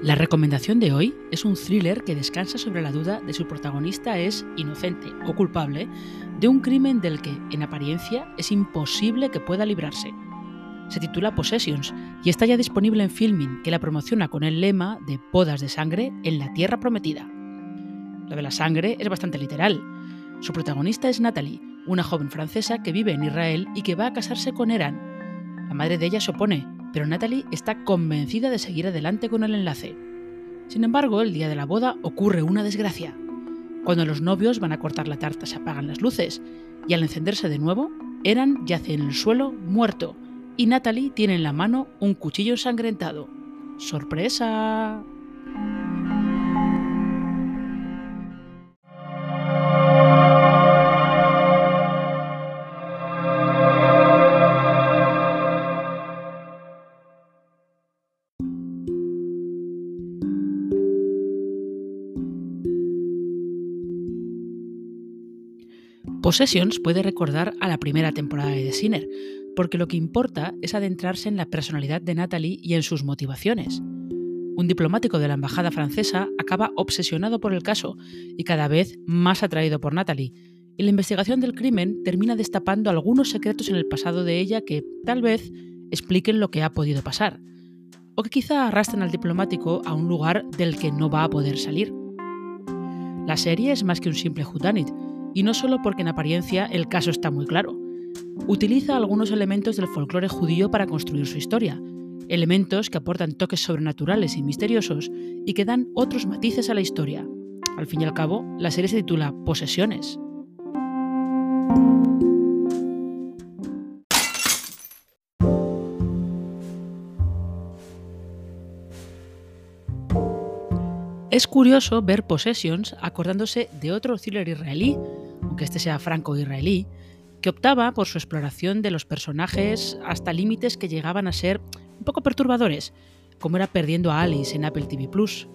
La recomendación de hoy es un thriller que descansa sobre la duda de si su protagonista es inocente o culpable de un crimen del que, en apariencia, es imposible que pueda librarse. Se titula Possessions y está ya disponible en Filming, que la promociona con el lema de Podas de sangre en la tierra prometida. Lo de la sangre es bastante literal. Su protagonista es Natalie, una joven francesa que vive en Israel y que va a casarse con Eran. La madre de ella se opone, pero Natalie está convencida de seguir adelante con el enlace. Sin embargo, el día de la boda ocurre una desgracia. Cuando los novios van a cortar la tarta se apagan las luces y al encenderse de nuevo, Eran yace en el suelo muerto y Natalie tiene en la mano un cuchillo ensangrentado. ¡Sorpresa! Possessions puede recordar a la primera temporada de The Sinner, porque lo que importa es adentrarse en la personalidad de Natalie y en sus motivaciones. Un diplomático de la embajada francesa acaba obsesionado por el caso y cada vez más atraído por Natalie, y la investigación del crimen termina destapando algunos secretos en el pasado de ella que, tal vez, expliquen lo que ha podido pasar, o que quizá arrastren al diplomático a un lugar del que no va a poder salir. La serie es más que un simple whodunit, y no solo porque en apariencia el caso está muy claro. Utiliza algunos elementos del folclore judío para construir su historia, elementos que aportan toques sobrenaturales y misteriosos y que dan otros matices a la historia. Al fin y al cabo, la serie se titula Posesiones. Es curioso ver Possessions acordándose de otro thriller israelí aunque este sea franco-israelí, que optaba por su exploración de los personajes hasta límites que llegaban a ser un poco perturbadores, como era Perdiendo a Alice en Apple TV Plus.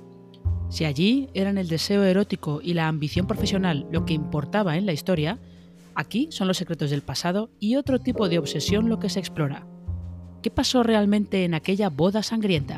Si allí eran el deseo erótico y la ambición profesional lo que importaba en la historia, aquí son los secretos del pasado y otro tipo de obsesión lo que se explora. ¿Qué pasó realmente en aquella boda sangrienta?